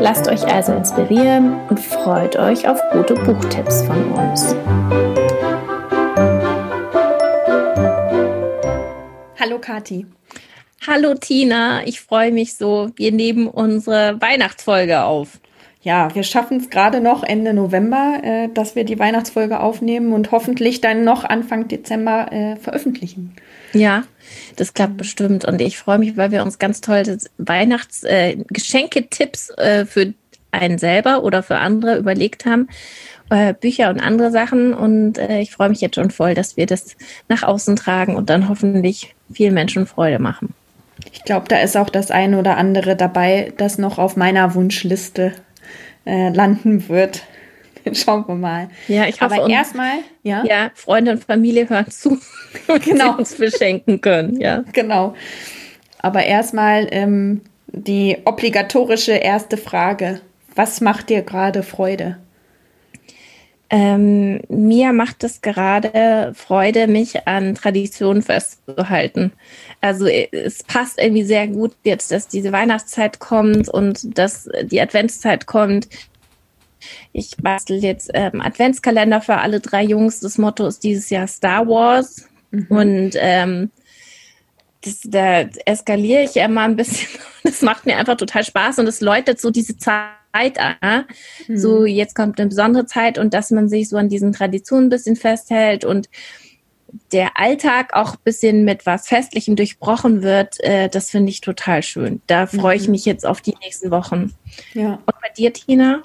Lasst euch also inspirieren und freut euch auf gute Buchtipps von uns. Hallo Kati. Hallo Tina, ich freue mich so. Wir nehmen unsere Weihnachtsfolge auf. Ja, wir schaffen es gerade noch Ende November, äh, dass wir die Weihnachtsfolge aufnehmen und hoffentlich dann noch Anfang Dezember äh, veröffentlichen. Ja, das klappt bestimmt. Und ich freue mich, weil wir uns ganz tolle Weihnachtsgeschenketipps äh, äh, für einen selber oder für andere überlegt haben. Äh, Bücher und andere Sachen. Und äh, ich freue mich jetzt schon voll, dass wir das nach außen tragen und dann hoffentlich vielen Menschen Freude machen. Ich glaube, da ist auch das eine oder andere dabei, das noch auf meiner Wunschliste äh, landen wird. Schauen wir mal. Ja, ich hoffe. Aber erstmal, ja. Ja, Freunde und Familie hören zu, genau. uns beschenken können. Ja, genau. Aber erstmal ähm, die obligatorische erste Frage: Was macht dir gerade Freude? Ähm, mir macht es gerade Freude, mich an Traditionen festzuhalten. Also äh, es passt irgendwie sehr gut jetzt, dass diese Weihnachtszeit kommt und dass die Adventszeit kommt. Ich bastel jetzt ähm, Adventskalender für alle drei Jungs. Das Motto ist dieses Jahr Star Wars. Mhm. Und ähm, das, da eskaliere ich immer ein bisschen. Das macht mir einfach total Spaß und es läutet so diese Zeit an. Mhm. So, jetzt kommt eine besondere Zeit und dass man sich so an diesen Traditionen ein bisschen festhält und der Alltag auch ein bisschen mit was Festlichem durchbrochen wird, äh, das finde ich total schön. Da freue ich mhm. mich jetzt auf die nächsten Wochen. Ja. Und bei dir, Tina,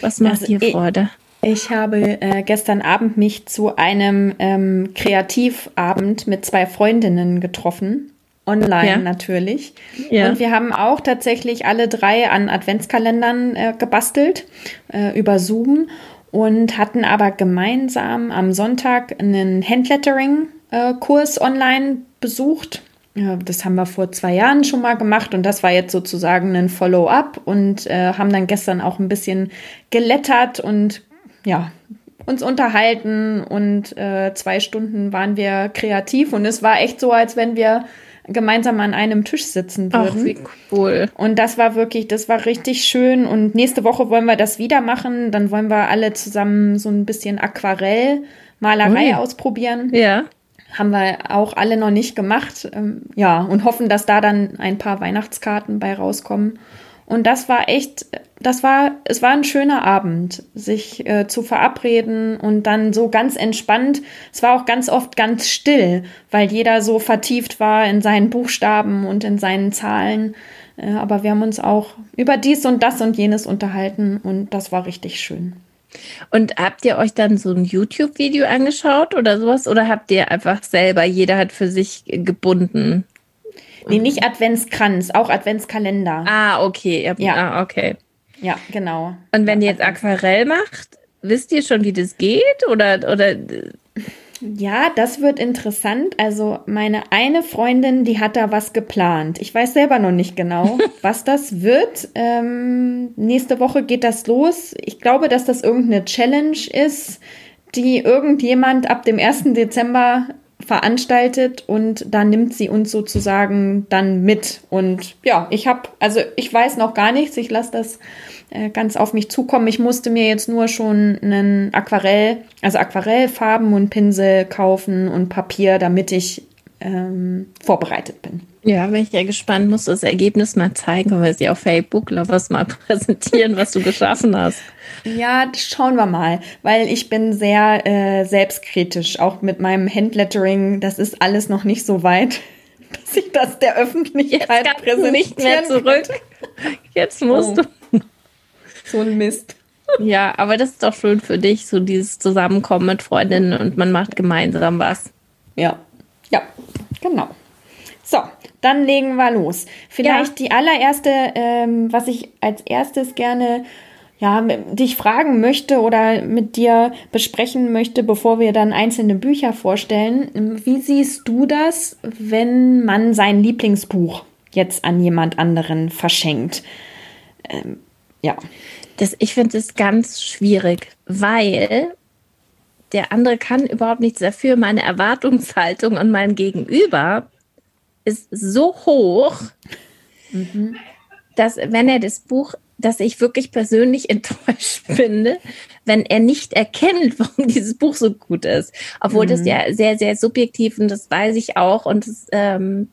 was macht also dir Freude? Ich habe äh, gestern Abend mich zu einem ähm, Kreativabend mit zwei Freundinnen getroffen online ja. natürlich. Ja. Und wir haben auch tatsächlich alle drei an Adventskalendern äh, gebastelt äh, über Zoom und hatten aber gemeinsam am Sonntag einen Handlettering-Kurs äh, online besucht. Das haben wir vor zwei Jahren schon mal gemacht und das war jetzt sozusagen ein Follow-up und äh, haben dann gestern auch ein bisschen gelettert und ja, uns unterhalten und äh, zwei Stunden waren wir kreativ und es war echt so, als wenn wir gemeinsam an einem Tisch sitzen würden. Ach, wie cool. Und das war wirklich, das war richtig schön. Und nächste Woche wollen wir das wieder machen. Dann wollen wir alle zusammen so ein bisschen Aquarellmalerei oh. ausprobieren. Ja. Haben wir auch alle noch nicht gemacht. Ähm, ja, und hoffen, dass da dann ein paar Weihnachtskarten bei rauskommen. Und das war echt, das war, es war ein schöner Abend, sich äh, zu verabreden und dann so ganz entspannt. Es war auch ganz oft ganz still, weil jeder so vertieft war in seinen Buchstaben und in seinen Zahlen. Äh, aber wir haben uns auch über dies und das und jenes unterhalten und das war richtig schön. Und habt ihr euch dann so ein YouTube-Video angeschaut oder sowas? Oder habt ihr einfach selber, jeder hat für sich gebunden? Nee, nicht Adventskranz, auch Adventskalender. Ah, okay. Ja, ja. Ah, okay. Ja, genau. Und wenn ihr jetzt Aquarell macht, wisst ihr schon, wie das geht? Oder, oder ja, das wird interessant. Also meine eine Freundin, die hat da was geplant. Ich weiß selber noch nicht genau, was das wird. Ähm, nächste Woche geht das los. Ich glaube, dass das irgendeine Challenge ist, die irgendjemand ab dem 1. Dezember veranstaltet und da nimmt sie uns sozusagen dann mit. Und ja, ich habe, also ich weiß noch gar nichts, ich lasse das äh, ganz auf mich zukommen. Ich musste mir jetzt nur schon einen Aquarell, also Aquarellfarben und Pinsel kaufen und Papier, damit ich ähm, vorbereitet bin. Ja, bin ich ja gespannt, musst du das Ergebnis mal zeigen, können wir sie auf Facebook was mal präsentieren, was du geschaffen hast. Ja, schauen wir mal, weil ich bin sehr äh, selbstkritisch, auch mit meinem Handlettering, das ist alles noch nicht so weit, dass ich das der Öffentlichkeit Jetzt präsentieren nicht mehr zurück. Jetzt musst oh. du. So ein Mist. Ja, aber das ist doch schön für dich, so dieses Zusammenkommen mit Freundinnen und man macht gemeinsam was. Ja, ja, genau. So, dann legen wir los. Vielleicht ja. die allererste, ähm, was ich als erstes gerne ja, dich fragen möchte oder mit dir besprechen möchte, bevor wir dann einzelne Bücher vorstellen. Wie siehst du das, wenn man sein Lieblingsbuch jetzt an jemand anderen verschenkt? Ähm, ja. Das, ich finde es ganz schwierig, weil der andere kann überhaupt nichts dafür. Meine Erwartungshaltung an meinem Gegenüber ist so hoch, mhm. dass wenn er das Buch dass ich wirklich persönlich enttäuscht finde, wenn er nicht erkennt, warum dieses Buch so gut ist. Obwohl mhm. das ja sehr, sehr subjektiv und das weiß ich auch und das, ähm,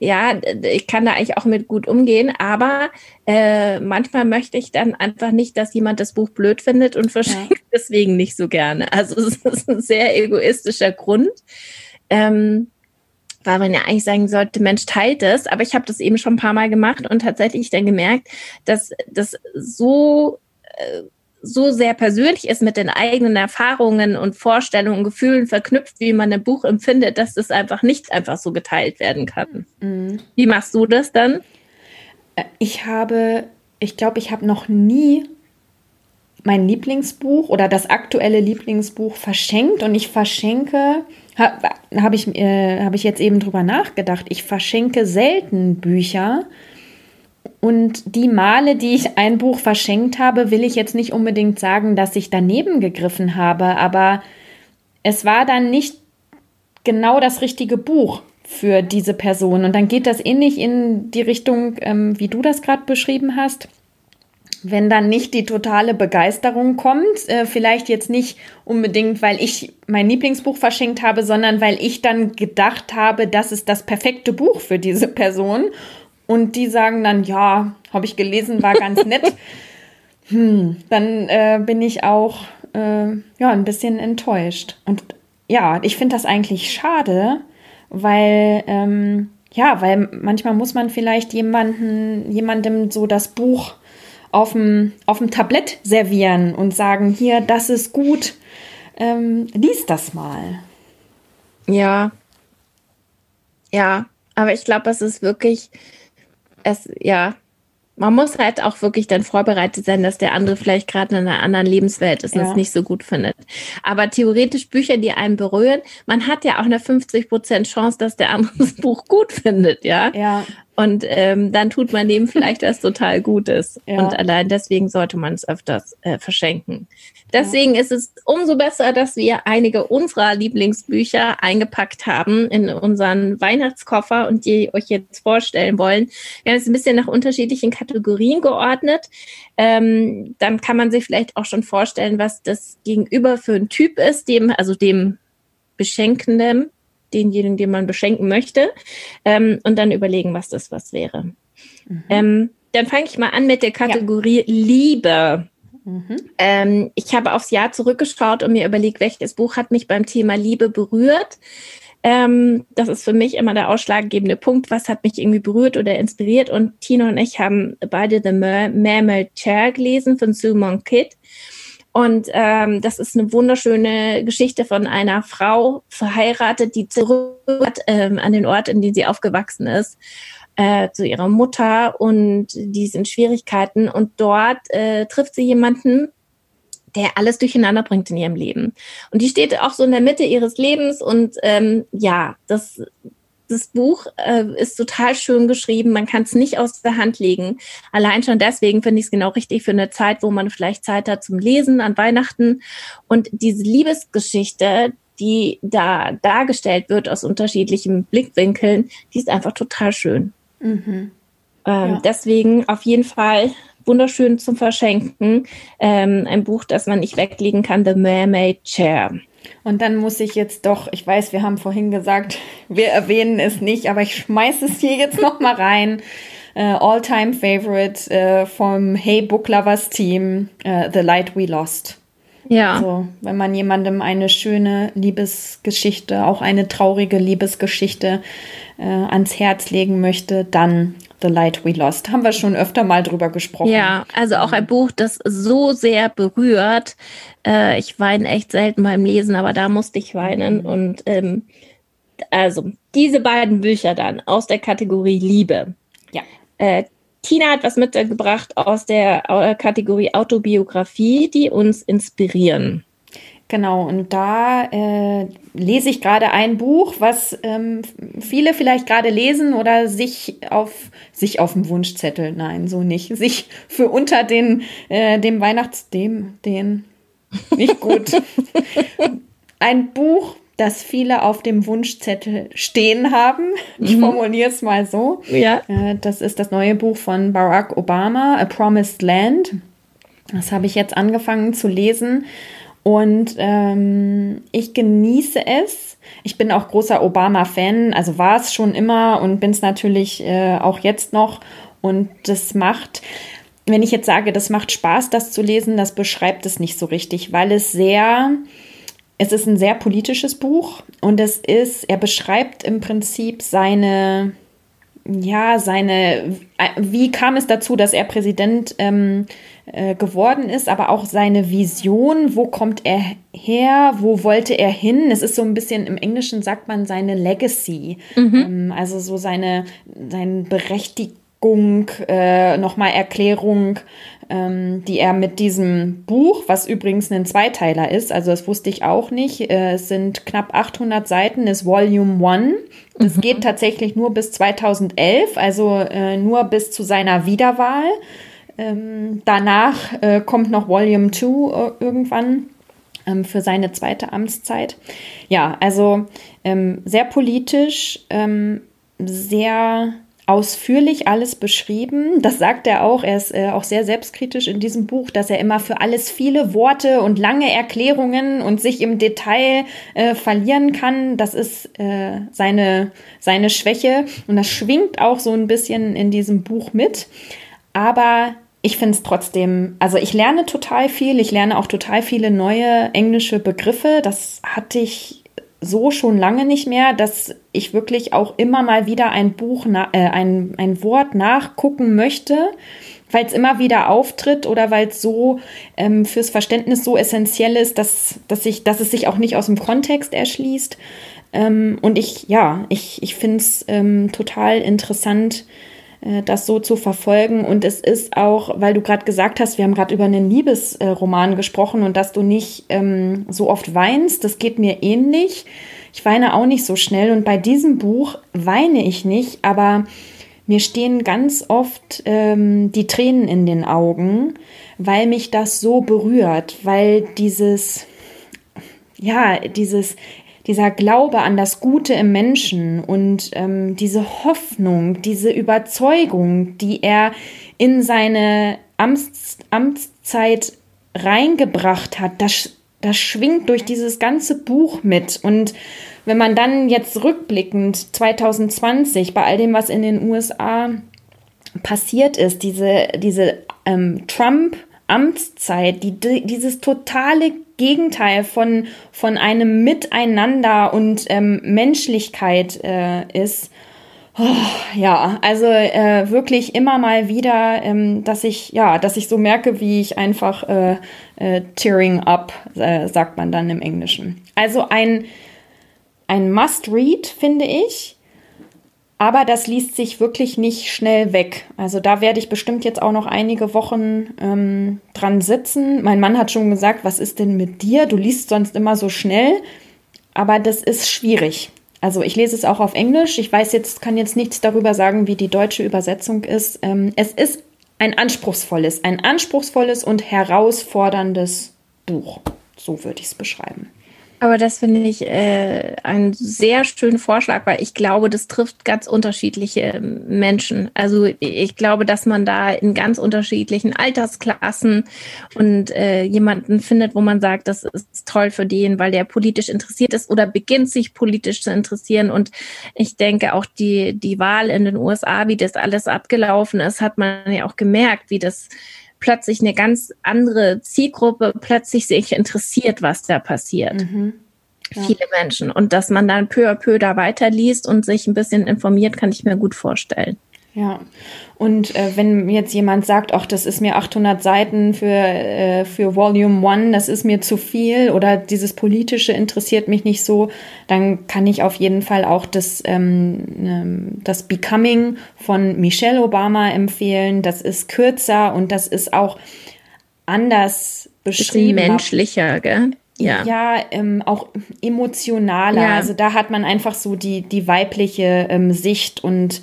ja, ich kann da eigentlich auch mit gut umgehen, aber äh, manchmal möchte ich dann einfach nicht, dass jemand das Buch blöd findet und verschenkt ja. deswegen nicht so gerne. Also es ist ein sehr egoistischer Grund. Ähm, weil man ja eigentlich sagen sollte, Mensch, teilt es. Aber ich habe das eben schon ein paar Mal gemacht und tatsächlich dann gemerkt, dass das so, äh, so sehr persönlich ist mit den eigenen Erfahrungen und Vorstellungen und Gefühlen verknüpft, wie man ein Buch empfindet, dass das einfach nicht einfach so geteilt werden kann. Mhm. Wie machst du das dann? Äh, ich habe, ich glaube, ich habe noch nie mein Lieblingsbuch oder das aktuelle Lieblingsbuch verschenkt und ich verschenke habe hab ich, äh, hab ich jetzt eben drüber nachgedacht. Ich verschenke selten Bücher. Und die Male, die ich ein Buch verschenkt habe, will ich jetzt nicht unbedingt sagen, dass ich daneben gegriffen habe, aber es war dann nicht genau das richtige Buch für diese Person. Und dann geht das ähnlich in die Richtung, ähm, wie du das gerade beschrieben hast wenn dann nicht die totale Begeisterung kommt, äh, vielleicht jetzt nicht unbedingt, weil ich mein Lieblingsbuch verschenkt habe, sondern weil ich dann gedacht habe, das ist das perfekte Buch für diese Person. Und die sagen dann, ja, habe ich gelesen, war ganz nett. hm, dann äh, bin ich auch äh, ja ein bisschen enttäuscht. Und ja, ich finde das eigentlich schade, weil ähm, ja, weil manchmal muss man vielleicht jemanden, jemandem so das Buch auf dem, auf dem Tablett servieren und sagen, hier, das ist gut, ähm, lies das mal. Ja. Ja, aber ich glaube, es ist wirklich, es, ja, man muss halt auch wirklich dann vorbereitet sein, dass der andere vielleicht gerade in einer anderen Lebenswelt ist und es nicht so gut findet. Aber theoretisch Bücher, die einen berühren, man hat ja auch eine 50 Prozent Chance, dass der andere das Buch gut findet, ja. Ja. Und ähm, dann tut man dem vielleicht was total Gutes. Ja. Und allein deswegen sollte man es öfters äh, verschenken. Deswegen ja. ist es umso besser, dass wir einige unserer Lieblingsbücher eingepackt haben in unseren Weihnachtskoffer und die euch jetzt vorstellen wollen. Wir haben es ein bisschen nach unterschiedlichen Kategorien geordnet. Ähm, dann kann man sich vielleicht auch schon vorstellen, was das Gegenüber für ein Typ ist, dem, also dem Beschenkenden denjenigen, den man beschenken möchte, ähm, und dann überlegen, was das was wäre. Mhm. Ähm, dann fange ich mal an mit der Kategorie ja. Liebe. Mhm. Ähm, ich habe aufs Jahr zurückgeschaut und mir überlegt, welches Buch hat mich beim Thema Liebe berührt. Ähm, das ist für mich immer der ausschlaggebende Punkt. Was hat mich irgendwie berührt oder inspiriert? Und Tino und ich haben beide The Mammal Chair gelesen von Sue Monk Kidd. Und ähm, das ist eine wunderschöne Geschichte von einer Frau, verheiratet, die zurück ähm, an den Ort, in dem sie aufgewachsen ist, äh, zu ihrer Mutter und die sind Schwierigkeiten. Und dort äh, trifft sie jemanden, der alles durcheinander bringt in ihrem Leben. Und die steht auch so in der Mitte ihres Lebens und ähm, ja, das das Buch äh, ist total schön geschrieben. Man kann es nicht aus der Hand legen. Allein schon deswegen finde ich es genau richtig für eine Zeit, wo man vielleicht Zeit hat zum Lesen an Weihnachten. Und diese Liebesgeschichte, die da dargestellt wird aus unterschiedlichen Blickwinkeln, die ist einfach total schön. Mhm. Ähm, ja. Deswegen auf jeden Fall wunderschön zum Verschenken. Ähm, ein Buch, das man nicht weglegen kann, The Mermaid Chair. Und dann muss ich jetzt doch, ich weiß, wir haben vorhin gesagt, wir erwähnen es nicht, aber ich schmeiße es hier jetzt noch mal rein. Uh, All-time Favorite uh, vom Hey Book Lovers Team, uh, The Light We Lost. Ja. Also, wenn man jemandem eine schöne Liebesgeschichte, auch eine traurige Liebesgeschichte ans Herz legen möchte, dann The Light We Lost. Haben wir schon öfter mal drüber gesprochen. Ja, also auch ein Buch, das so sehr berührt. Äh, ich weine echt selten beim Lesen, aber da musste ich weinen. Und ähm, also diese beiden Bücher dann aus der Kategorie Liebe. Ja. Äh, Tina hat was mitgebracht aus der äh, Kategorie Autobiografie, die uns inspirieren. Genau, und da äh, lese ich gerade ein Buch, was ähm, viele vielleicht gerade lesen oder sich auf sich auf dem Wunschzettel, nein, so nicht, sich für unter den äh, dem Weihnachts dem den nicht gut ein Buch, das viele auf dem Wunschzettel stehen haben. Ich mhm. formuliere es mal so. Ja. Äh, das ist das neue Buch von Barack Obama, A Promised Land. Das habe ich jetzt angefangen zu lesen und ähm, ich genieße es. Ich bin auch großer Obama-Fan, also war es schon immer und bin es natürlich äh, auch jetzt noch. Und das macht, wenn ich jetzt sage, das macht Spaß, das zu lesen, das beschreibt es nicht so richtig, weil es sehr, es ist ein sehr politisches Buch und es ist, er beschreibt im Prinzip seine, ja, seine, wie kam es dazu, dass er Präsident ähm, äh, geworden ist, aber auch seine Vision, wo kommt er her, wo wollte er hin? Es ist so ein bisschen, im Englischen sagt man seine Legacy, mhm. ähm, also so seine, seine Berechtigung, äh, nochmal Erklärung, ähm, die er mit diesem Buch, was übrigens ein Zweiteiler ist, also das wusste ich auch nicht, äh, es sind knapp 800 Seiten, ist Volume 1. Das mhm. geht tatsächlich nur bis 2011, also äh, nur bis zu seiner Wiederwahl. Ähm, danach äh, kommt noch Volume 2 äh, irgendwann ähm, für seine zweite Amtszeit. Ja, also ähm, sehr politisch, ähm, sehr ausführlich alles beschrieben. Das sagt er auch. Er ist äh, auch sehr selbstkritisch in diesem Buch, dass er immer für alles viele Worte und lange Erklärungen und sich im Detail äh, verlieren kann. Das ist äh, seine, seine Schwäche und das schwingt auch so ein bisschen in diesem Buch mit. Aber ich finde es trotzdem, also ich lerne total viel, ich lerne auch total viele neue englische Begriffe. Das hatte ich so schon lange nicht mehr, dass ich wirklich auch immer mal wieder ein Buch, äh, ein, ein Wort nachgucken möchte, weil es immer wieder auftritt oder weil es so ähm, fürs Verständnis so essentiell ist, dass, dass, ich, dass es sich auch nicht aus dem Kontext erschließt. Ähm, und ich, ja, ich, ich finde es ähm, total interessant, das so zu verfolgen. Und es ist auch, weil du gerade gesagt hast, wir haben gerade über einen Liebesroman gesprochen und dass du nicht ähm, so oft weinst, das geht mir ähnlich. Ich weine auch nicht so schnell und bei diesem Buch weine ich nicht, aber mir stehen ganz oft ähm, die Tränen in den Augen, weil mich das so berührt, weil dieses, ja, dieses dieser Glaube an das Gute im Menschen und ähm, diese Hoffnung, diese Überzeugung, die er in seine Amts, Amtszeit reingebracht hat, das, das schwingt durch dieses ganze Buch mit. Und wenn man dann jetzt rückblickend 2020 bei all dem, was in den USA passiert ist, diese, diese ähm, Trump- Amtszeit, die, dieses totale Gegenteil von, von einem Miteinander und ähm, Menschlichkeit äh, ist. Oh, ja, also äh, wirklich immer mal wieder, ähm, dass ich, ja, dass ich so merke, wie ich einfach äh, äh, tearing up, äh, sagt man dann im Englischen. Also ein, ein Must-Read, finde ich. Aber das liest sich wirklich nicht schnell weg. Also da werde ich bestimmt jetzt auch noch einige Wochen ähm, dran sitzen. Mein Mann hat schon gesagt, was ist denn mit dir? Du liest sonst immer so schnell. Aber das ist schwierig. Also ich lese es auch auf Englisch. Ich weiß jetzt, kann jetzt nichts darüber sagen, wie die deutsche Übersetzung ist. Ähm, es ist ein anspruchsvolles, ein anspruchsvolles und herausforderndes Buch. So würde ich es beschreiben. Aber das finde ich äh, einen sehr schönen Vorschlag, weil ich glaube, das trifft ganz unterschiedliche Menschen. Also ich glaube, dass man da in ganz unterschiedlichen Altersklassen und äh, jemanden findet, wo man sagt, das ist toll für den, weil der politisch interessiert ist oder beginnt sich politisch zu interessieren. Und ich denke auch die, die Wahl in den USA, wie das alles abgelaufen ist, hat man ja auch gemerkt, wie das plötzlich eine ganz andere Zielgruppe plötzlich sich interessiert, was da passiert. Mhm. Ja. Viele Menschen. Und dass man dann peu à peu da weiterliest und sich ein bisschen informiert, kann ich mir gut vorstellen. Ja, und äh, wenn jetzt jemand sagt, ach, das ist mir 800 Seiten für, äh, für Volume One, das ist mir zu viel oder dieses Politische interessiert mich nicht so, dann kann ich auf jeden Fall auch das, ähm, ähm das Becoming von Michelle Obama empfehlen. Das ist kürzer und das ist auch anders beschrieben. Bisschen menschlicher, gell? Ja, ja ähm, auch emotionaler. Ja. Also da hat man einfach so die, die weibliche ähm, Sicht und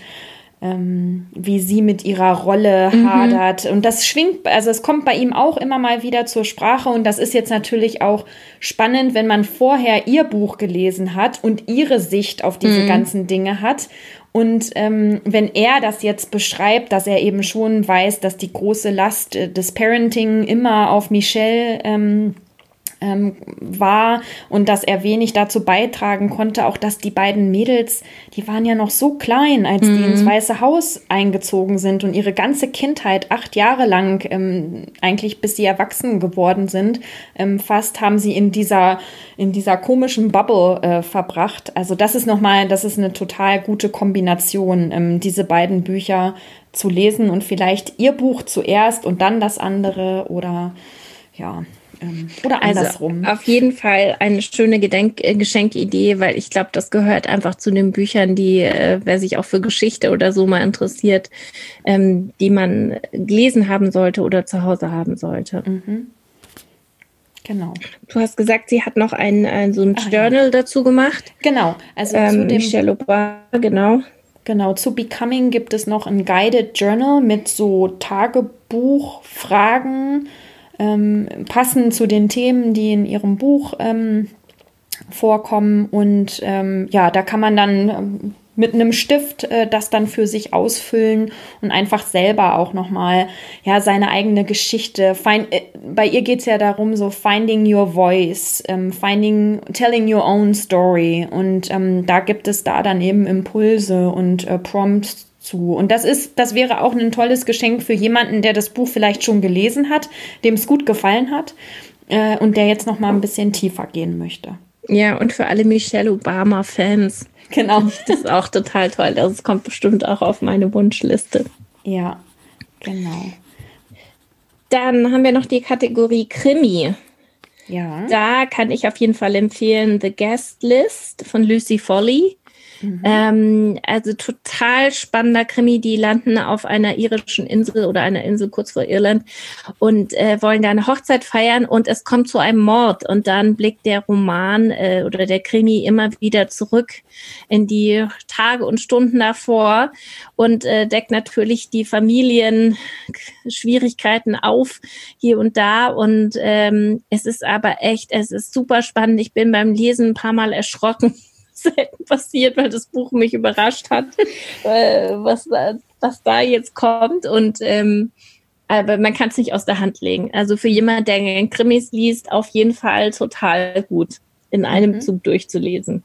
ähm, wie sie mit ihrer Rolle mhm. hadert. Und das schwingt, also es kommt bei ihm auch immer mal wieder zur Sprache. Und das ist jetzt natürlich auch spannend, wenn man vorher ihr Buch gelesen hat und ihre Sicht auf diese mhm. ganzen Dinge hat. Und ähm, wenn er das jetzt beschreibt, dass er eben schon weiß, dass die große Last äh, des Parenting immer auf Michelle ähm, ähm, war und dass er wenig dazu beitragen konnte, auch dass die beiden Mädels, die waren ja noch so klein, als mhm. die ins mhm. Weiße Haus eingezogen sind und ihre ganze Kindheit, acht Jahre lang, ähm, eigentlich bis sie erwachsen geworden sind, ähm, fast haben sie in dieser, in dieser komischen Bubble äh, verbracht. Also das ist nochmal, das ist eine total gute Kombination, ähm, diese beiden Bücher zu lesen und vielleicht ihr Buch zuerst und dann das andere oder ja, oder also andersrum. Also auf jeden Fall eine schöne Gedenk äh, Geschenkidee, weil ich glaube, das gehört einfach zu den Büchern, die, äh, wer sich auch für Geschichte oder so mal interessiert, ähm, die man gelesen haben sollte oder zu Hause haben sollte. Mhm. Genau. Du hast gesagt, sie hat noch ein, ein so ein Ach, Journal ja. dazu gemacht. Genau. Also ähm, zu dem Michelle Obama, genau. Genau, zu Becoming gibt es noch ein Guided Journal mit so Tagebuchfragen ähm, passen zu den Themen, die in ihrem Buch ähm, vorkommen. Und ähm, ja, da kann man dann ähm, mit einem Stift äh, das dann für sich ausfüllen und einfach selber auch nochmal ja, seine eigene Geschichte. Find, äh, bei ihr geht es ja darum, so finding your voice, ähm, finding, telling your own story. Und ähm, da gibt es da dann eben Impulse und äh, Prompts zu. Und das ist, das wäre auch ein tolles Geschenk für jemanden, der das Buch vielleicht schon gelesen hat, dem es gut gefallen hat äh, und der jetzt noch mal ein bisschen tiefer gehen möchte. Ja, und für alle Michelle Obama-Fans. Genau. Das ist auch total toll. Das kommt bestimmt auch auf meine Wunschliste. Ja, genau. Dann haben wir noch die Kategorie Krimi. Ja. Da kann ich auf jeden Fall empfehlen The Guest List von Lucy Foley. Mhm. Ähm, also total spannender Krimi. Die landen auf einer irischen Insel oder einer Insel kurz vor Irland und äh, wollen da eine Hochzeit feiern und es kommt zu einem Mord und dann blickt der Roman äh, oder der Krimi immer wieder zurück in die Tage und Stunden davor und äh, deckt natürlich die Familienschwierigkeiten auf hier und da und ähm, es ist aber echt, es ist super spannend. Ich bin beim Lesen ein paar Mal erschrocken selten passiert, weil das Buch mich überrascht hat, äh, was, da, was da jetzt kommt. Und ähm, aber man kann es nicht aus der Hand legen. Also für jemand, der Krimis liest, auf jeden Fall total gut, in einem mhm. Zug durchzulesen.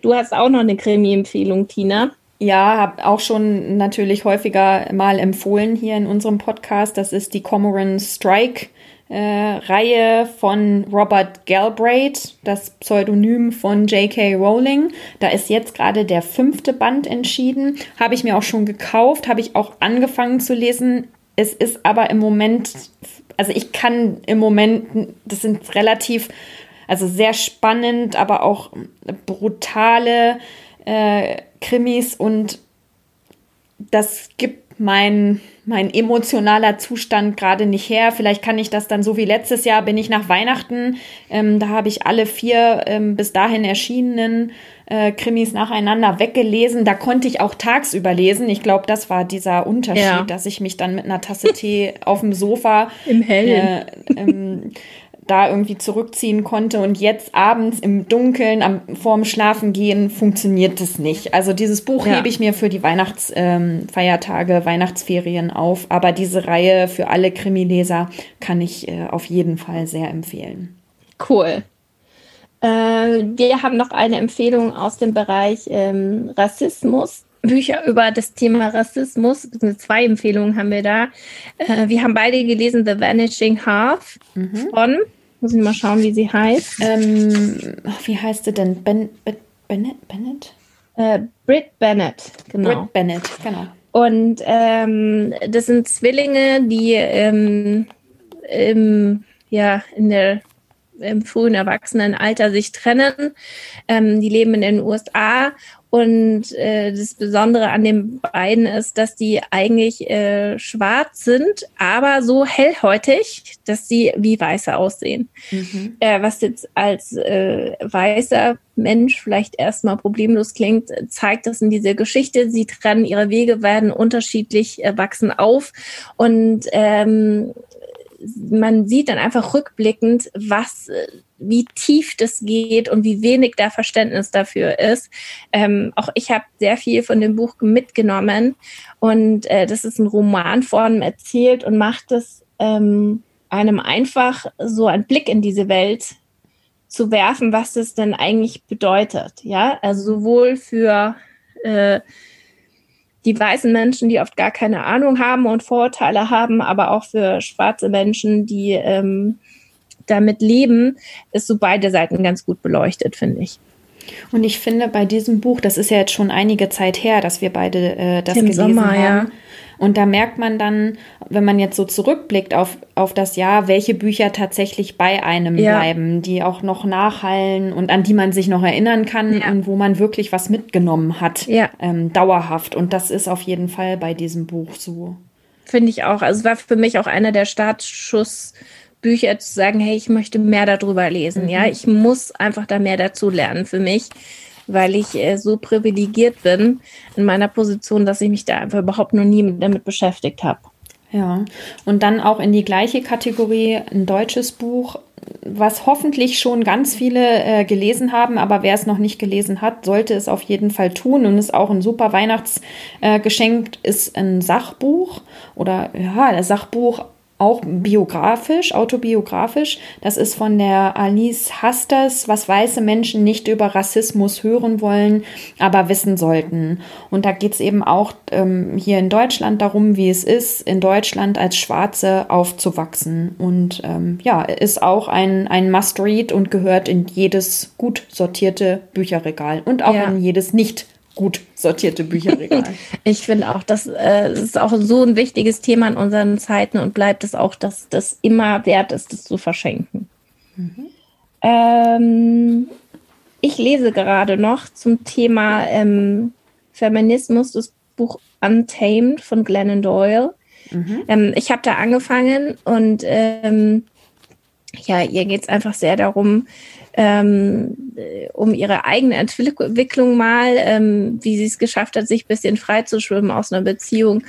Du hast auch noch eine Krimi-Empfehlung, Tina. Ja, habe auch schon natürlich häufiger mal empfohlen hier in unserem Podcast. Das ist die Cormoran Strike äh, Reihe von Robert Galbraith, das Pseudonym von J.K. Rowling. Da ist jetzt gerade der fünfte Band entschieden. Habe ich mir auch schon gekauft, habe ich auch angefangen zu lesen. Es ist aber im Moment, also ich kann im Moment, das sind relativ, also sehr spannend, aber auch brutale äh, Krimis und das gibt mein mein emotionaler Zustand gerade nicht her. Vielleicht kann ich das dann so wie letztes Jahr, bin ich nach Weihnachten, ähm, da habe ich alle vier ähm, bis dahin erschienenen äh, Krimis nacheinander weggelesen. Da konnte ich auch tagsüber lesen. Ich glaube, das war dieser Unterschied, ja. dass ich mich dann mit einer Tasse Tee auf dem Sofa im Hellen äh, ähm, da irgendwie zurückziehen konnte und jetzt abends im Dunkeln am, vorm Schlafengehen funktioniert es nicht. Also dieses Buch ja. hebe ich mir für die Weihnachtsfeiertage, ähm, Weihnachtsferien auf, aber diese Reihe für alle Krimileser kann ich äh, auf jeden Fall sehr empfehlen. Cool. Äh, wir haben noch eine Empfehlung aus dem Bereich ähm, Rassismus. Bücher über das Thema Rassismus. Zwei Empfehlungen haben wir da. Äh, wir haben beide gelesen The Vanishing Half mhm. von, muss ich mal schauen, wie sie heißt. Ähm, wie heißt sie denn? Ben, ben, Bennett? Bennett? Äh, Britt Bennett, genau. Britt Bennett, genau. Und ähm, das sind Zwillinge, die ähm, im, ja, in der im frühen Erwachsenenalter sich trennen. Ähm, die leben in den USA und äh, das Besondere an den beiden ist, dass die eigentlich äh, schwarz sind, aber so hellhäutig, dass sie wie Weiße aussehen. Mhm. Äh, was jetzt als äh, weißer Mensch vielleicht erstmal problemlos klingt, zeigt das in dieser Geschichte. Sie trennen ihre Wege, werden unterschiedlich, äh, wachsen auf und ähm, man sieht dann einfach rückblickend, was, wie tief das geht und wie wenig da Verständnis dafür ist. Ähm, auch ich habe sehr viel von dem Buch mitgenommen und äh, das ist in Romanform erzählt und macht es ähm, einem einfach so einen Blick in diese Welt zu werfen, was das denn eigentlich bedeutet. Ja, also sowohl für äh, die weißen Menschen, die oft gar keine Ahnung haben und Vorurteile haben, aber auch für schwarze Menschen, die ähm, damit leben, ist so beide Seiten ganz gut beleuchtet, finde ich. Und ich finde bei diesem Buch, das ist ja jetzt schon einige Zeit her, dass wir beide äh, das Im gelesen Sommer, haben. Ja. Und da merkt man dann, wenn man jetzt so zurückblickt auf, auf das Jahr, welche Bücher tatsächlich bei einem ja. bleiben, die auch noch nachhallen und an die man sich noch erinnern kann ja. und wo man wirklich was mitgenommen hat, ja. ähm, dauerhaft. Und das ist auf jeden Fall bei diesem Buch so. Finde ich auch. Also war für mich auch einer der Startschussbücher zu sagen, hey, ich möchte mehr darüber lesen. Mhm. Ja, ich muss einfach da mehr dazu lernen für mich weil ich äh, so privilegiert bin in meiner Position, dass ich mich da einfach überhaupt noch nie damit beschäftigt habe. Ja, und dann auch in die gleiche Kategorie ein deutsches Buch, was hoffentlich schon ganz viele äh, gelesen haben, aber wer es noch nicht gelesen hat, sollte es auf jeden Fall tun und ist auch ein super Weihnachtsgeschenk, äh, ist ein Sachbuch oder ja, ein Sachbuch auch biografisch, autobiografisch. Das ist von der Alice Hasters, was weiße Menschen nicht über Rassismus hören wollen, aber wissen sollten. Und da geht es eben auch ähm, hier in Deutschland darum, wie es ist, in Deutschland als Schwarze aufzuwachsen. Und ähm, ja, ist auch ein, ein Must-Read und gehört in jedes gut sortierte Bücherregal und auch ja. in jedes nicht gut sortierte Bücherregal. ich finde auch, das, äh, das ist auch so ein wichtiges Thema in unseren Zeiten und bleibt es auch, dass das immer wert ist, das zu verschenken. Mhm. Ähm, ich lese gerade noch zum Thema ähm, Feminismus das Buch Untamed von Glennon Doyle. Mhm. Ähm, ich habe da angefangen und ähm, ja, ihr geht es einfach sehr darum, ähm, um ihre eigene Entwicklung mal, ähm, wie sie es geschafft hat, sich ein bisschen frei zu schwimmen aus einer Beziehung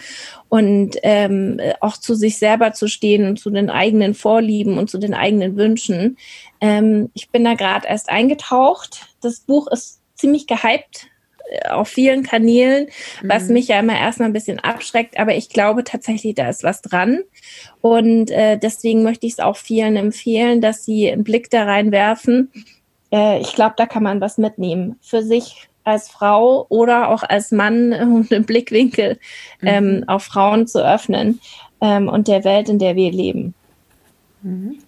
und ähm, auch zu sich selber zu stehen und zu den eigenen Vorlieben und zu den eigenen Wünschen. Ähm, ich bin da gerade erst eingetaucht. Das Buch ist ziemlich gehypt auf vielen Kanälen, was mhm. mich ja immer erstmal ein bisschen abschreckt. Aber ich glaube tatsächlich, da ist was dran. Und äh, deswegen möchte ich es auch vielen empfehlen, dass sie einen Blick da reinwerfen. Äh, ich glaube, da kann man was mitnehmen für sich als Frau oder auch als Mann, um den Blickwinkel mhm. ähm, auf Frauen zu öffnen ähm, und der Welt, in der wir leben. Mhm.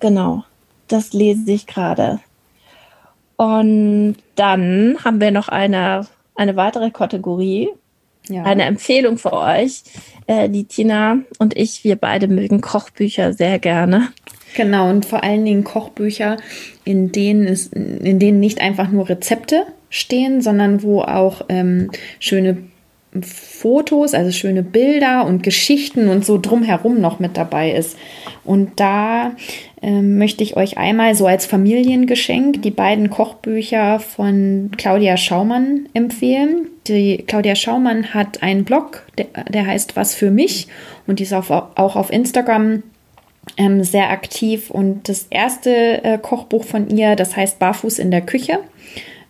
Genau, das lese ich gerade. Und dann haben wir noch eine, eine weitere Kategorie, ja. eine Empfehlung für euch. Äh, die Tina und ich, wir beide mögen Kochbücher sehr gerne. Genau, und vor allen Dingen Kochbücher, in denen, es, in denen nicht einfach nur Rezepte stehen, sondern wo auch ähm, schöne Fotos, also schöne Bilder und Geschichten und so drumherum noch mit dabei ist. Und da ähm, möchte ich euch einmal so als Familiengeschenk die beiden Kochbücher von Claudia Schaumann empfehlen. Die Claudia Schaumann hat einen Blog, der, der heißt Was für mich und die ist auf, auch auf Instagram ähm, sehr aktiv. Und das erste äh, Kochbuch von ihr, das heißt Barfuß in der Küche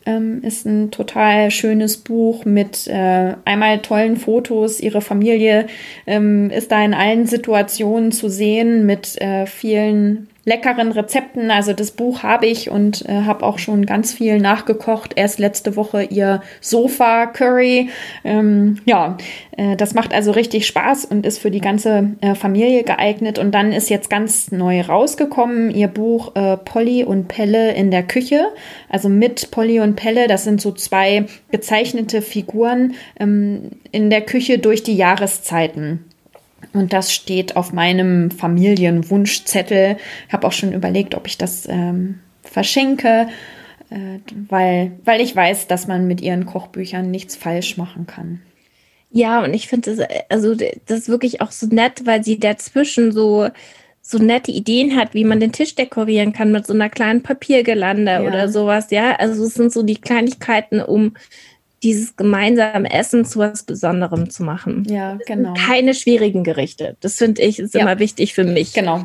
ähm, ist ein total schönes Buch mit äh, einmal tollen Fotos. Ihre Familie ähm, ist da in allen Situationen zu sehen mit äh, vielen leckeren Rezepten. Also das Buch habe ich und äh, habe auch schon ganz viel nachgekocht. Erst letzte Woche ihr Sofa Curry. Ähm, ja, äh, das macht also richtig Spaß und ist für die ganze äh, Familie geeignet. Und dann ist jetzt ganz neu rausgekommen ihr Buch äh, Polly und Pelle in der Küche. Also mit Polly und Pelle. Das sind so zwei gezeichnete Figuren ähm, in der Küche durch die Jahreszeiten. Und das steht auf meinem Familienwunschzettel. Ich habe auch schon überlegt, ob ich das ähm, verschenke, äh, weil, weil ich weiß, dass man mit ihren Kochbüchern nichts falsch machen kann. Ja, und ich finde das, also das ist wirklich auch so nett, weil sie dazwischen so, so nette Ideen hat, wie man den Tisch dekorieren kann mit so einer kleinen Papiergelande ja. oder sowas. Ja, also es sind so die Kleinigkeiten, um dieses gemeinsame Essen zu was Besonderem zu machen. Ja, genau. Keine schwierigen Gerichte. Das finde ich ist ja. immer wichtig für mich. Genau.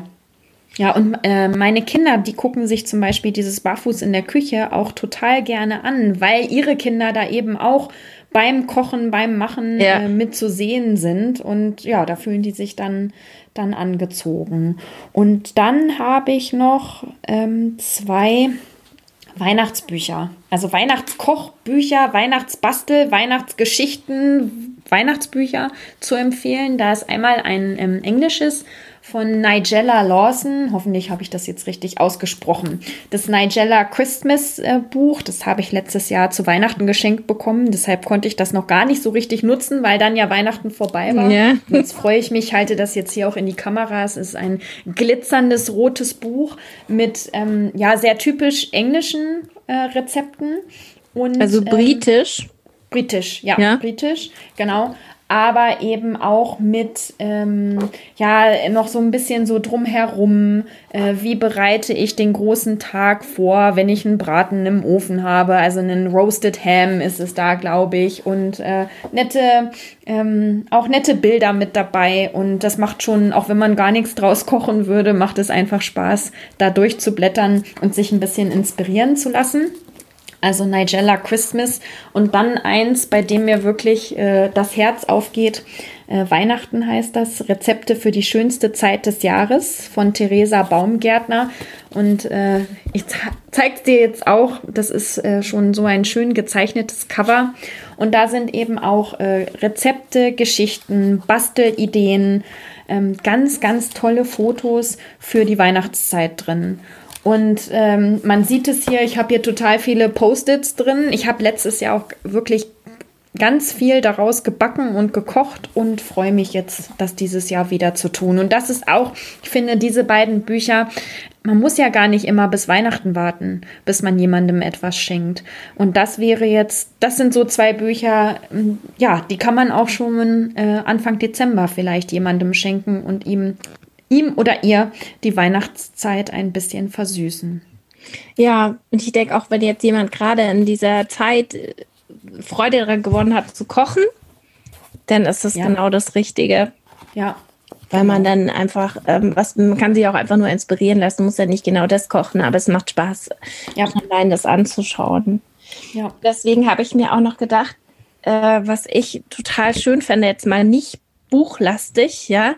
Ja, und äh, meine Kinder, die gucken sich zum Beispiel dieses Barfuß in der Küche auch total gerne an, weil ihre Kinder da eben auch beim Kochen, beim Machen ja. äh, mit zu sehen sind. Und ja, da fühlen die sich dann, dann angezogen. Und dann habe ich noch ähm, zwei Weihnachtsbücher. Also Weihnachtskochbücher, Weihnachtsbastel, Weihnachtsgeschichten, Weihnachtsbücher zu empfehlen. Da ist einmal ein ähm, englisches von Nigella Lawson. Hoffentlich habe ich das jetzt richtig ausgesprochen. Das Nigella Christmas äh, Buch, das habe ich letztes Jahr zu Weihnachten geschenkt bekommen. Deshalb konnte ich das noch gar nicht so richtig nutzen, weil dann ja Weihnachten vorbei war. Ja. Jetzt freue ich mich, halte das jetzt hier auch in die Kamera. Es ist ein glitzerndes rotes Buch mit ähm, ja sehr typisch englischen äh, Rezepten. Und, also britisch. Ähm, britisch, ja, ja, britisch, genau aber eben auch mit, ähm, ja, noch so ein bisschen so drumherum. Äh, wie bereite ich den großen Tag vor, wenn ich einen Braten im Ofen habe? Also einen Roasted Ham ist es da, glaube ich. Und äh, nette, ähm, auch nette Bilder mit dabei. Und das macht schon, auch wenn man gar nichts draus kochen würde, macht es einfach Spaß, da durchzublättern und sich ein bisschen inspirieren zu lassen also Nigella Christmas und dann eins, bei dem mir wirklich äh, das Herz aufgeht. Äh, Weihnachten heißt das, Rezepte für die schönste Zeit des Jahres von Theresa Baumgärtner. Und äh, ich zeige dir jetzt auch, das ist äh, schon so ein schön gezeichnetes Cover. Und da sind eben auch äh, Rezepte, Geschichten, Bastelideen, ähm, ganz, ganz tolle Fotos für die Weihnachtszeit drin. Und ähm, man sieht es hier, ich habe hier total viele Post-its drin. Ich habe letztes Jahr auch wirklich ganz viel daraus gebacken und gekocht und freue mich jetzt, das dieses Jahr wieder zu tun. Und das ist auch, ich finde, diese beiden Bücher, man muss ja gar nicht immer bis Weihnachten warten, bis man jemandem etwas schenkt. Und das wäre jetzt, das sind so zwei Bücher, ja, die kann man auch schon äh, Anfang Dezember vielleicht jemandem schenken und ihm ihm oder ihr die Weihnachtszeit ein bisschen versüßen. Ja, und ich denke auch, wenn jetzt jemand gerade in dieser Zeit äh, Freude daran gewonnen hat zu kochen, dann ist das ja. genau das Richtige. Ja. Weil man dann einfach, ähm, was, man kann sich auch einfach nur inspirieren lassen, muss ja nicht genau das kochen, aber es macht Spaß, ja. allein das anzuschauen. Ja. Deswegen habe ich mir auch noch gedacht, äh, was ich total schön fände, jetzt mal nicht buchlastig, ja,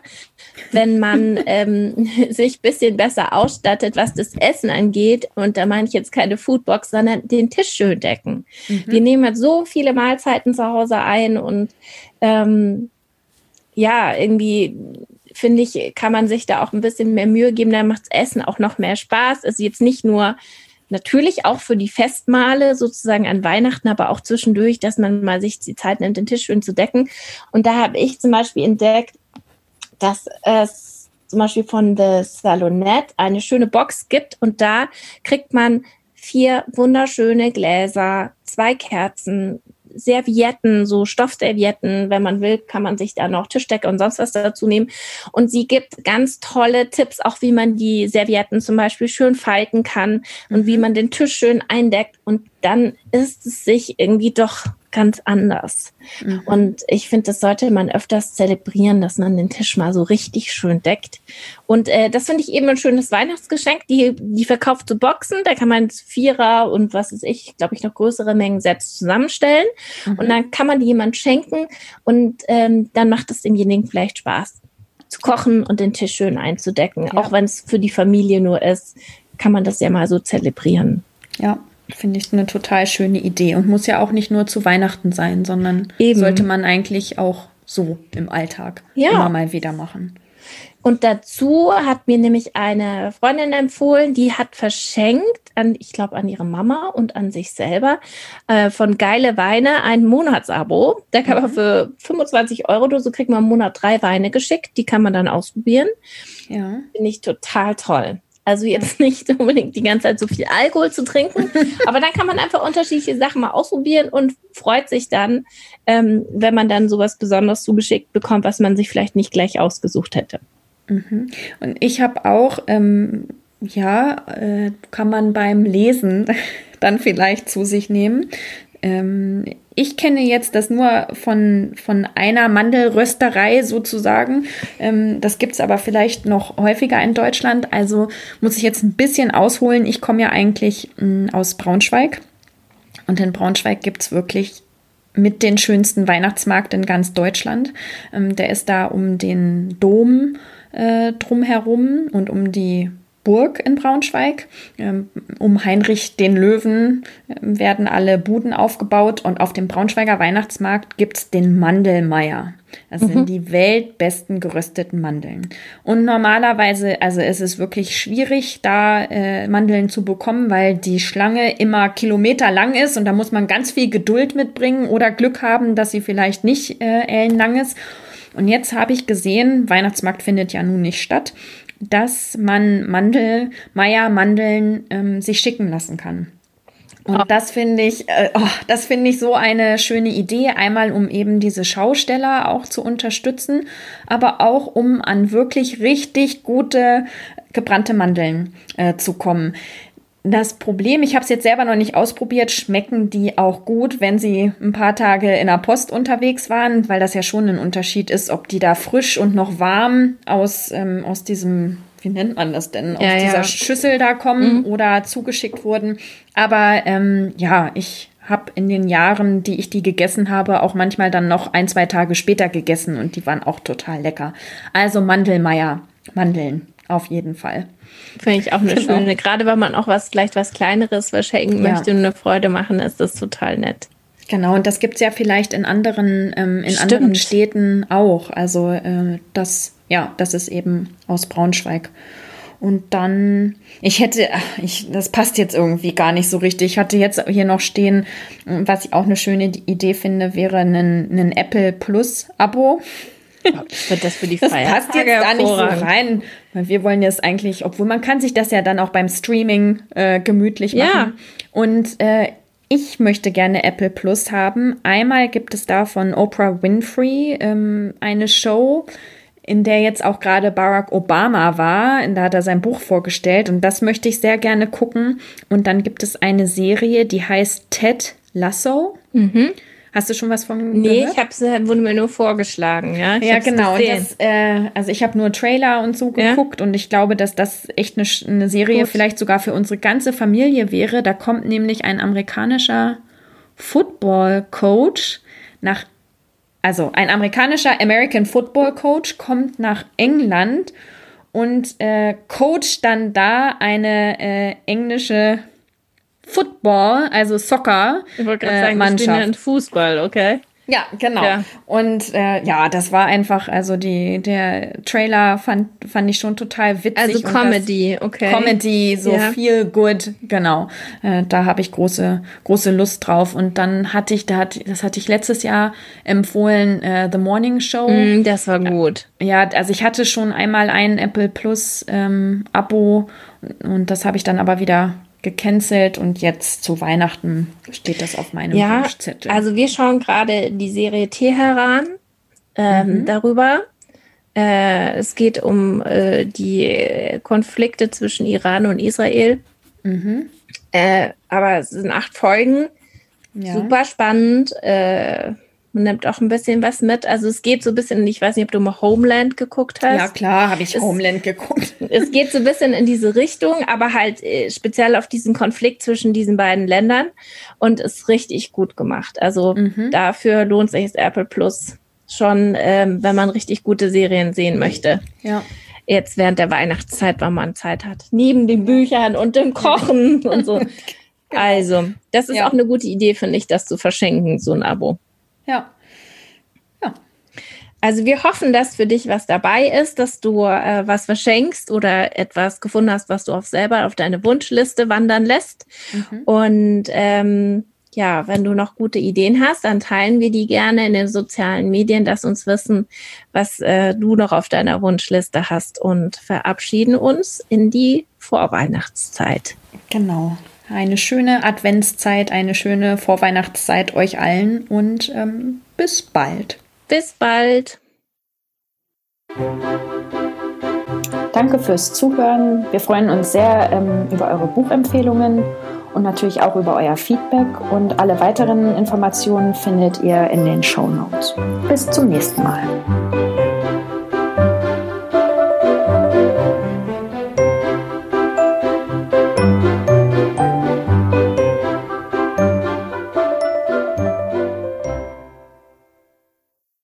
wenn man ähm, sich ein bisschen besser ausstattet, was das Essen angeht. Und da meine ich jetzt keine Foodbox, sondern den Tisch schön decken. Mhm. Wir nehmen halt so viele Mahlzeiten zu Hause ein und ähm, ja, irgendwie finde ich, kann man sich da auch ein bisschen mehr Mühe geben, dann macht das Essen auch noch mehr Spaß. Also jetzt nicht nur natürlich auch für die Festmale sozusagen an Weihnachten, aber auch zwischendurch, dass man mal sich die Zeit nimmt, den Tisch schön zu decken. Und da habe ich zum Beispiel entdeckt, dass es zum Beispiel von The Salonette eine schöne Box gibt und da kriegt man vier wunderschöne Gläser, zwei Kerzen, Servietten, so Stoffservietten. Wenn man will, kann man sich da noch Tischdecke und sonst was dazu nehmen. Und sie gibt ganz tolle Tipps, auch wie man die Servietten zum Beispiel schön falten kann und wie mhm. man den Tisch schön eindeckt. Und dann ist es sich irgendwie doch ganz anders. Mhm. Und ich finde, das sollte man öfters zelebrieren, dass man den Tisch mal so richtig schön deckt. Und äh, das finde ich eben ein schönes Weihnachtsgeschenk. Die, die verkauft zu Boxen, da kann man Vierer und was ist ich, glaube ich, noch größere Mengen selbst zusammenstellen. Mhm. Und dann kann man die jemand schenken und ähm, dann macht es demjenigen vielleicht Spaß zu kochen und den Tisch schön einzudecken. Ja. Auch wenn es für die Familie nur ist, kann man das ja mal so zelebrieren. Ja, finde ich eine total schöne Idee und muss ja auch nicht nur zu Weihnachten sein, sondern Eben. sollte man eigentlich auch so im Alltag ja. immer mal wieder machen. Und dazu hat mir nämlich eine Freundin empfohlen, die hat verschenkt an, ich glaube, an ihre Mama und an sich selber äh, von Geile Weine ein Monatsabo. Da kann man mhm. für 25 Euro oder so kriegt man im Monat drei Weine geschickt. Die kann man dann ausprobieren. Ja. Finde ich total toll. Also jetzt nicht unbedingt die ganze Zeit so viel Alkohol zu trinken, aber dann kann man einfach unterschiedliche Sachen mal ausprobieren und freut sich dann, ähm, wenn man dann sowas besonders zugeschickt bekommt, was man sich vielleicht nicht gleich ausgesucht hätte. Mhm. Und ich habe auch, ähm, ja, äh, kann man beim Lesen dann vielleicht zu sich nehmen. Ähm, ich kenne jetzt das nur von, von einer Mandelrösterei sozusagen. Ähm, das gibt es aber vielleicht noch häufiger in Deutschland. Also muss ich jetzt ein bisschen ausholen. Ich komme ja eigentlich mh, mm, aus Braunschweig. Und in Braunschweig gibt es wirklich mit den schönsten Weihnachtsmarkt in ganz Deutschland. Ähm, der ist da um den Dom äh, drumherum und um die Burg in Braunschweig. Ähm, um Heinrich den Löwen äh, werden alle Buden aufgebaut und auf dem Braunschweiger Weihnachtsmarkt gibt es den Mandelmeier. Das mhm. sind die weltbesten gerösteten Mandeln. Und normalerweise, also es ist wirklich schwierig, da äh, Mandeln zu bekommen, weil die Schlange immer Kilometer lang ist und da muss man ganz viel Geduld mitbringen oder Glück haben, dass sie vielleicht nicht äh, ellenlang ist. Und jetzt habe ich gesehen, Weihnachtsmarkt findet ja nun nicht statt, dass man Mandel, Meier-Mandeln ähm, sich schicken lassen kann. Und oh. das finde ich, äh, oh, das finde ich so eine schöne Idee. Einmal, um eben diese Schausteller auch zu unterstützen, aber auch um an wirklich richtig gute gebrannte Mandeln äh, zu kommen. Das Problem, ich habe es jetzt selber noch nicht ausprobiert, schmecken die auch gut, wenn sie ein paar Tage in der Post unterwegs waren, weil das ja schon ein Unterschied ist, ob die da frisch und noch warm aus, ähm, aus diesem, wie nennt man das denn, aus ja, dieser ja. Schüssel da kommen mhm. oder zugeschickt wurden. Aber ähm, ja, ich habe in den Jahren, die ich die gegessen habe, auch manchmal dann noch ein, zwei Tage später gegessen und die waren auch total lecker. Also Mandelmeier, Mandeln auf jeden Fall. Finde ich auch eine genau. schöne. Gerade wenn man auch was, vielleicht was Kleineres verschenken ja. möchte und eine Freude machen, ist das total nett. Genau, und das gibt es ja vielleicht in anderen, ähm, in anderen Städten auch. Also äh, das, ja, das ist eben aus Braunschweig. Und dann, ich hätte, ich, das passt jetzt irgendwie gar nicht so richtig. Ich hatte jetzt hier noch stehen, was ich auch eine schöne Idee finde, wäre ein, ein Apple Plus Abo. Wird das für die Das passt jetzt da nicht so rein. Weil wir wollen jetzt eigentlich, obwohl man kann sich das ja dann auch beim Streaming äh, gemütlich machen. Ja. Und äh, ich möchte gerne Apple Plus haben. Einmal gibt es da von Oprah Winfrey ähm, eine Show, in der jetzt auch gerade Barack Obama war. Da hat er sein Buch vorgestellt und das möchte ich sehr gerne gucken. Und dann gibt es eine Serie, die heißt Ted Lasso. Mhm. Hast du schon was von Nee, gehört? ich hab's, äh, wurde mir nur vorgeschlagen, ja. Ich ja, genau. Das, äh, also ich habe nur Trailer und so geguckt ja? und ich glaube, dass das echt eine, eine Serie Gut. vielleicht sogar für unsere ganze Familie wäre. Da kommt nämlich ein amerikanischer Football-Coach nach, also ein amerikanischer American Football Coach kommt nach England und äh, coacht dann da eine äh, englische Football, also Soccer, ich wollte äh, sagen, Mannschaft. Fußball, okay. Ja, genau. Ja. Und äh, ja, das war einfach, also die, der Trailer fand, fand ich schon total witzig. Also Comedy, okay. Comedy, so ja. viel good, genau. Äh, da habe ich große, große Lust drauf. Und dann hatte ich, da hat, das hatte ich letztes Jahr empfohlen, äh, The Morning Show. Mm, das war gut. Ja, also ich hatte schon einmal ein Apple Plus ähm, Abo und das habe ich dann aber wieder gecancelt und jetzt zu Weihnachten steht das auf meinem ja, Wunschzettel. Also wir schauen gerade die Serie Teheran ähm, mhm. darüber. Äh, es geht um äh, die Konflikte zwischen Iran und Israel. Mhm. Äh, aber es sind acht Folgen. Ja. Super spannend. Äh, man nimmt auch ein bisschen was mit. Also es geht so ein bisschen, ich weiß nicht, ob du mal Homeland geguckt hast. Ja, klar, habe ich es, Homeland geguckt. Es geht so ein bisschen in diese Richtung, aber halt äh, speziell auf diesen Konflikt zwischen diesen beiden Ländern und ist richtig gut gemacht. Also mhm. dafür lohnt sich das Apple Plus schon, ähm, wenn man richtig gute Serien sehen möchte. Ja. Jetzt während der Weihnachtszeit, wenn man Zeit hat. Neben den Büchern und dem Kochen und so. Also, das ist ja. auch eine gute Idee, finde ich, das zu verschenken, so ein Abo. Ja. Ja. Also wir hoffen, dass für dich was dabei ist, dass du äh, was verschenkst oder etwas gefunden hast, was du auch selber auf deine Wunschliste wandern lässt. Mhm. Und ähm, ja, wenn du noch gute Ideen hast, dann teilen wir die gerne in den sozialen Medien, dass uns wissen, was äh, du noch auf deiner Wunschliste hast und verabschieden uns in die Vorweihnachtszeit. Genau. Eine schöne Adventszeit, eine schöne Vorweihnachtszeit euch allen und ähm, bis bald. Bis bald. Danke fürs Zuhören. Wir freuen uns sehr ähm, über eure Buchempfehlungen und natürlich auch über euer Feedback. Und alle weiteren Informationen findet ihr in den Show Notes. Bis zum nächsten Mal.